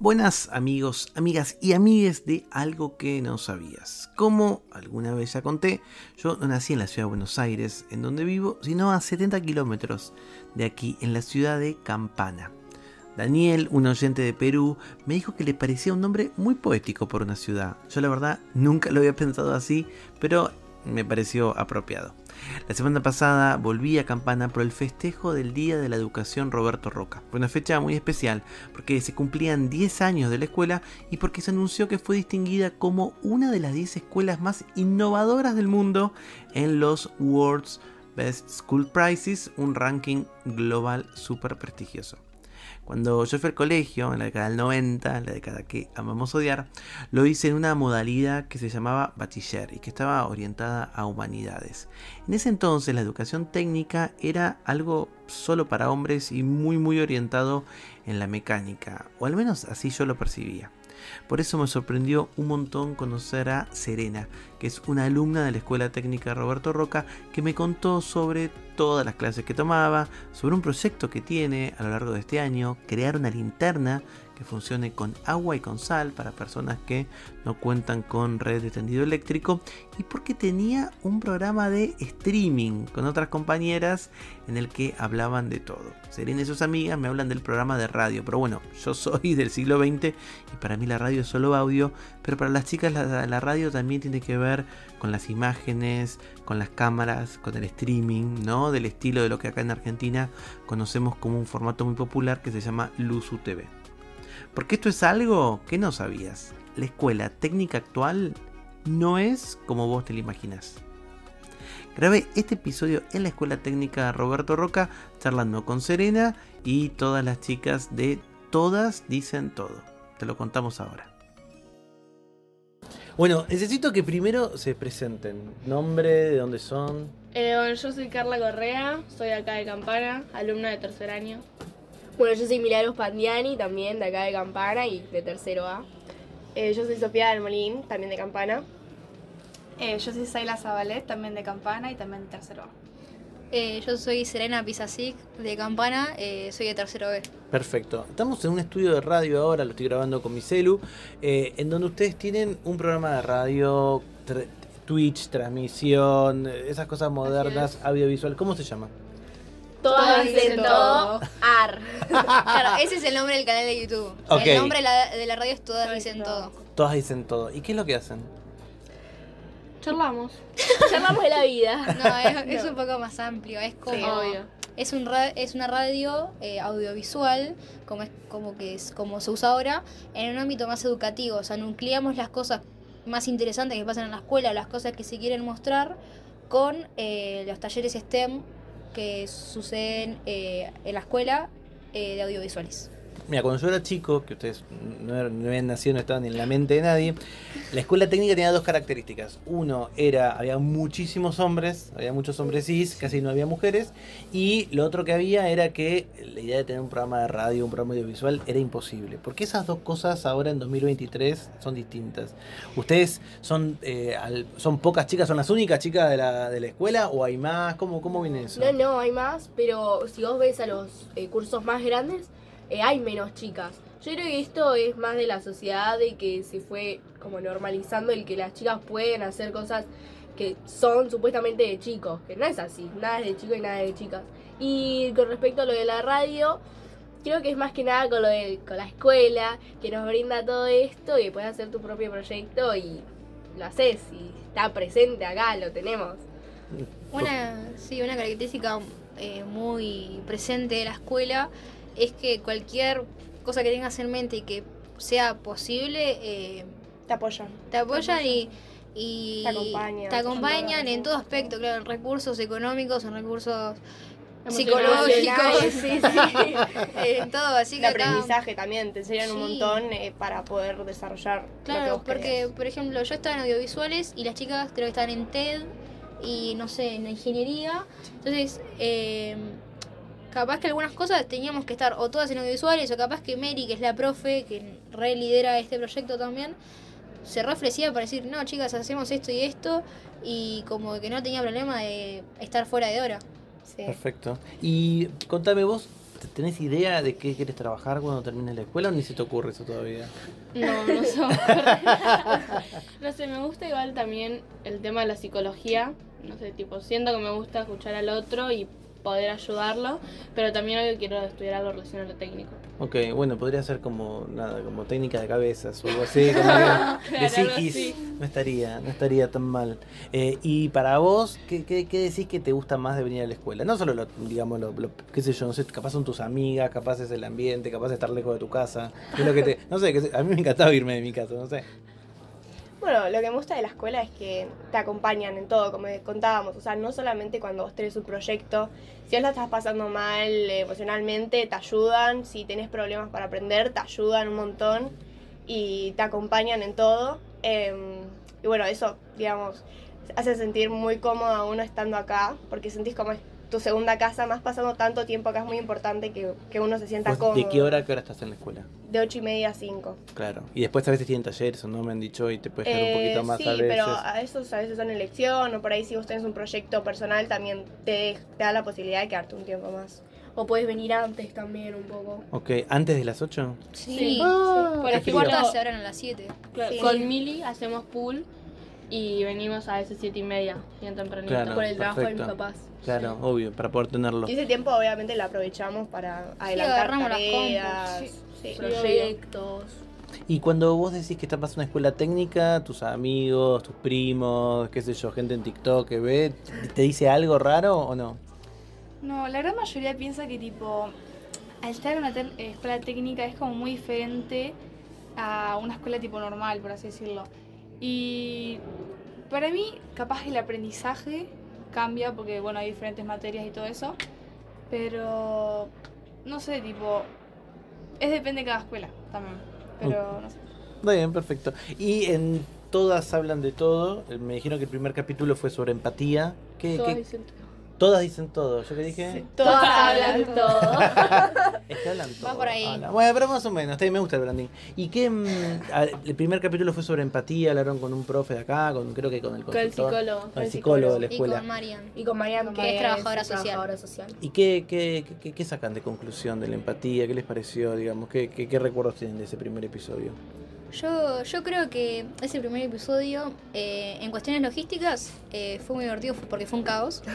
Buenas amigos, amigas y amigues de algo que no sabías. Como alguna vez ya conté, yo no nací en la ciudad de Buenos Aires, en donde vivo, sino a 70 kilómetros de aquí, en la ciudad de Campana. Daniel, un oyente de Perú, me dijo que le parecía un nombre muy poético por una ciudad. Yo la verdad nunca lo había pensado así, pero me pareció apropiado. La semana pasada volví a Campana por el festejo del Día de la Educación Roberto Roca. Fue una fecha muy especial porque se cumplían 10 años de la escuela y porque se anunció que fue distinguida como una de las 10 escuelas más innovadoras del mundo en los World's Best School Prizes, un ranking global súper prestigioso. Cuando yo fui al colegio, en la década del 90, la década que amamos odiar, lo hice en una modalidad que se llamaba bachiller y que estaba orientada a humanidades. En ese entonces la educación técnica era algo solo para hombres y muy muy orientado en la mecánica, o al menos así yo lo percibía. Por eso me sorprendió un montón conocer a Serena, que es una alumna de la Escuela Técnica Roberto Roca, que me contó sobre todas las clases que tomaba, sobre un proyecto que tiene a lo largo de este año, crear una linterna que funcione con agua y con sal para personas que no cuentan con red de tendido eléctrico y porque tenía un programa de streaming con otras compañeras en el que hablaban de todo. Serena y sus amigas me hablan del programa de radio, pero bueno, yo soy del siglo XX y para mí la radio es solo audio, pero para las chicas la, la radio también tiene que ver con las imágenes, con las cámaras, con el streaming, ¿no? Del estilo de lo que acá en Argentina conocemos como un formato muy popular que se llama Luzu TV. Porque esto es algo que no sabías. La escuela técnica actual no es como vos te la imaginas. Grabé este episodio en la escuela técnica Roberto Roca, charlando con Serena y todas las chicas de Todas Dicen Todo. Te lo contamos ahora. Bueno, necesito que primero se presenten. Nombre, de dónde son. Eh, bueno, yo soy Carla Correa, soy acá de Campana, alumna de tercer año. Bueno, yo soy Milagros Pandiani, también de acá de Campana y de tercero A. Eh, yo soy Sofía del Molín, también de Campana. Eh, yo soy Saila Zabalet, también de Campana y también de tercero A. Eh, yo soy Serena Pisasic de Campana, eh, soy de tercero B. Perfecto. Estamos en un estudio de radio ahora, lo estoy grabando con mi celu, eh, en donde ustedes tienen un programa de radio, tra- Twitch, transmisión, esas cosas modernas, audiovisual. ¿Cómo se llama? Todas dicen todo, AR. Claro, ese es el nombre del canal de YouTube. El nombre de la, de la radio es Todas Dicen Todo. Todas dicen todo. ¿Y qué es lo que hacen? Charlamos. Charlamos de la vida. No, es, es un poco más amplio. Es como. Sí, obvio. Es, un ra- es una radio eh, audiovisual, como, es, como, que es, como se usa ahora, en un ámbito más educativo. O sea, nucleamos las cosas más interesantes que pasan en la escuela, las cosas que se quieren mostrar, con eh, los talleres STEM que suceden eh, en la escuela eh, de audiovisuales. Mira, cuando yo era chico, que ustedes no, no habían nacido, no estaban en la mente de nadie, la escuela técnica tenía dos características. Uno era, había muchísimos hombres, había muchos hombres cis, casi no había mujeres. Y lo otro que había era que la idea de tener un programa de radio, un programa audiovisual, era imposible. Porque esas dos cosas ahora en 2023 son distintas. ¿Ustedes son, eh, al- son pocas chicas, son las únicas chicas de la, de la escuela o hay más? ¿Cómo, cómo viene eso? No, no, hay más, pero si vos ves a los eh, cursos más grandes, eh, hay menos chicas. Yo creo que esto es más de la sociedad de que se fue como normalizando el que las chicas pueden hacer cosas que son supuestamente de chicos, que no es así, nada es de chicos y nada es de chicas. Y con respecto a lo de la radio, creo que es más que nada con lo de con la escuela, que nos brinda todo esto y puedes hacer tu propio proyecto y lo haces y está presente acá, lo tenemos. Una, sí, una característica eh, muy presente de la escuela es que cualquier cosa que tengas en mente y que sea posible, eh, Te apoyan. te apoyan y, y Te acompañan. te acompañan en todo aspecto, claro, en recursos económicos, en Emocionales, psicológicos, Sí, sí. en todo, así El que acá- aprendizaje también, te enseñan un montón eh, para poder desarrollar lo que Claro, vos porque, querés. por ejemplo, yo estaba en audiovisuales y las chicas creo que estaban en TED y no sé, en la ingeniería. Entonces, eh, capaz que algunas cosas teníamos que estar o todas en audiovisuales o capaz que Mary, que es la profe, que re lidera este proyecto también, se re ofrecía para decir, no chicas, hacemos esto y esto y como que no tenía problema de estar fuera de hora. Sí. Perfecto. Y contame vos, ¿te- ¿tenés idea de qué quieres trabajar cuando termines la escuela o ni se te ocurre eso todavía? No, no sé. no sé, me gusta igual también el tema de la psicología. No sé, tipo, siento que me gusta escuchar al otro y poder ayudarlo, pero también hoy quiero estudiar algo relacionado a lo técnico. Ok, bueno, podría ser como nada, como técnica de cabezas o algo así, como de, de Claro, algo psiquis. así. No estaría, no estaría tan mal. Eh, y para vos, ¿qué, qué, qué decís que te gusta más de venir a la escuela? No solo lo, digamos, lo, lo- qué sé yo, no sé, capaz son tus amigas, capaz es el ambiente, capaz es estar lejos de tu casa. ¿Qué es lo que te, no sé, a mí me encantaba irme de mi casa, no sé. Bueno, lo que me gusta de la escuela es que te acompañan en todo, como contábamos. O sea, no solamente cuando vos tenés un proyecto, si vos la estás pasando mal eh, emocionalmente, te ayudan. Si tenés problemas para aprender, te ayudan un montón y te acompañan en todo. Eh, y bueno, eso, digamos, hace sentir muy cómodo a uno estando acá, porque sentís como tu segunda casa, más pasando tanto tiempo acá es muy importante que, que uno se sienta cómodo. ¿De qué hora a qué hora estás en la escuela? De ocho y media a cinco. Claro. Y después a veces tienen talleres, o no me han dicho, y te puedes quedar un Eh, poquito más sí, a veces. pero a esos a veces son elección o por ahí si vos tenés un proyecto personal también te, te da la posibilidad de quedarte un tiempo más. O puedes venir antes también un poco. Ok, ¿antes de las 8? Sí. Ah, Por qué ejemplo, Cuartas se abren a las 7. Claro, Sí. Con Mili hacemos pool y venimos a veces siete y media, bien tempranito. Claro. por el trabajo de mis papás. Claro, obvio, para poder tenerlo. Y ese tiempo obviamente lo aprovechamos para adelantar las tareas. compus, sí. Proyectos. Y cuando vos decís que estás pasando una escuela técnica, tus amigos, tus primos, qué sé yo, gente en TikTok que ve, ¿te dice algo raro o no? No, la gran mayoría piensa que tipo, al estar en una eh, escuela técnica es como muy diferente a una escuela tipo normal, por así decirlo. Y para mí, capaz el aprendizaje cambia porque, bueno, hay diferentes materias y todo eso. Pero, no sé, tipo, es depende de cada escuela también. Pero, no sé. Bien, perfecto. Y en todas hablan de todo. eh, Me dijeron que el primer capítulo fue sobre empatía. ¿Qué, Todos qué- dicen- Todas dicen todo. ¿Yo qué dije? Todas hablan hablan todo. Es que hablan todo. por ahí. Bueno, pero más o menos. está me gusta el branding. ¿Y qué? mm, a- el primer capítulo fue sobre empatía. Hablaron con un profe de acá, con creo que con el Con el consultor, psicólogo. Con el psicólogo de la Y escuela. con Marian. Y con Mariam, Que es trabajadora social. trabajadora social. ¿Y qué, qué, qué, qué sacan de conclusión de la empatía? ¿Qué les pareció? Digamos, ¿qué, qué, qué recuerdos tienen de ese primer episodio? Yo, yo creo que ese primer episodio, eh, en cuestiones logísticas, eh, fue muy divertido porque fue un caos.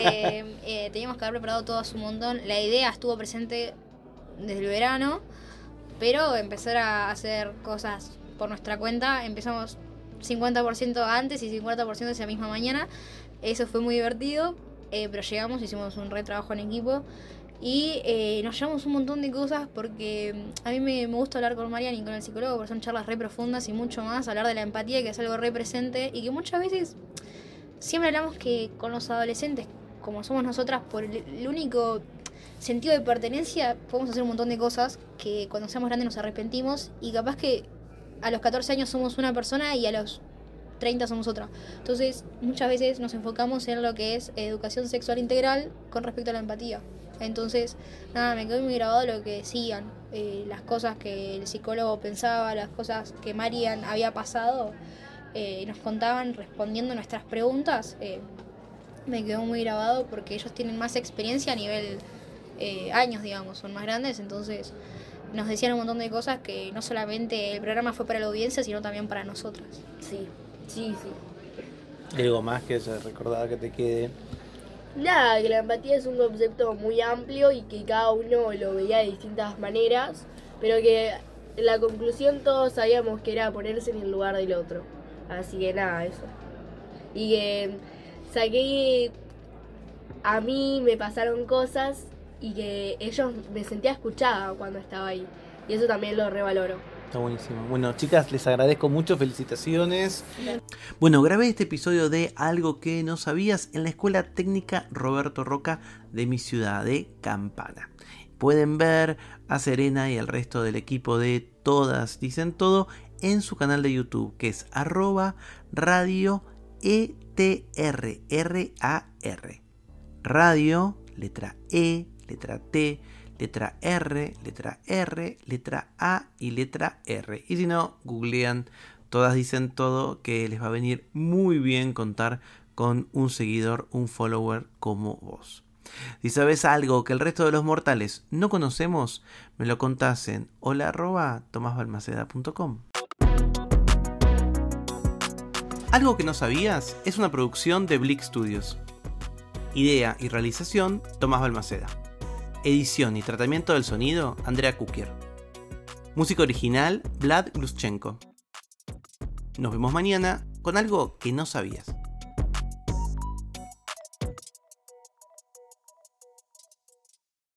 Eh, eh, teníamos que haber preparado todo a su montón. La idea estuvo presente desde el verano, pero empezar a hacer cosas por nuestra cuenta, empezamos 50% antes y 50% esa misma mañana. Eso fue muy divertido, eh, pero llegamos, hicimos un re trabajo en equipo. Y eh, nos llevamos un montón de cosas porque mm, a mí me, me gusta hablar con Marian y con el psicólogo porque son charlas re profundas y mucho más, hablar de la empatía que es algo re presente y que muchas veces siempre hablamos que con los adolescentes, como somos nosotras, por el, el único sentido de pertenencia, podemos hacer un montón de cosas que cuando seamos grandes nos arrepentimos y capaz que a los 14 años somos una persona y a los 30 somos otra. Entonces, muchas veces nos enfocamos en lo que es educación sexual integral con respecto a la empatía. Entonces, nada, me quedó muy grabado lo que decían, eh, las cosas que el psicólogo pensaba, las cosas que Marian había pasado, eh, nos contaban respondiendo nuestras preguntas. eh, me quedó muy grabado porque ellos tienen más experiencia a nivel eh, años, digamos, son más grandes, entonces nos decían un montón de cosas que no solamente el programa fue para la audiencia, sino también para nosotras. Sí, sí, sí. ¿Y algo más que se recordaba que te quede? Nada, que la empatía es un concepto muy amplio y que cada uno lo veía de distintas maneras, pero que en la conclusión todos sabíamos que era ponerse en el lugar del otro. Así que nada, eso. Y que saqué, a mí me pasaron cosas y que ellos me sentía escuchada cuando estaba ahí. Y eso también lo revaloro. Está buenísimo. Bueno, chicas, les agradezco mucho, felicitaciones. Bueno, grabé este episodio de Algo que no sabías en la Escuela Técnica Roberto Roca de mi ciudad de Campana. Pueden ver a Serena y el resto del equipo de Todas Dicen Todo en su canal de YouTube, que es arroba radio. T-R-R-A-R. Radio, letra E, letra T, letra R, letra R, letra A y letra R. Y si no, googlean, todas dicen todo que les va a venir muy bien contar con un seguidor, un follower como vos. Si sabes algo que el resto de los mortales no conocemos, me lo contás en hola Algo que no sabías es una producción de Blick Studios. Idea y realización, Tomás Balmaceda. Edición y tratamiento del sonido, Andrea Kukier. Música original, Vlad Gluschenko. Nos vemos mañana con algo que no sabías.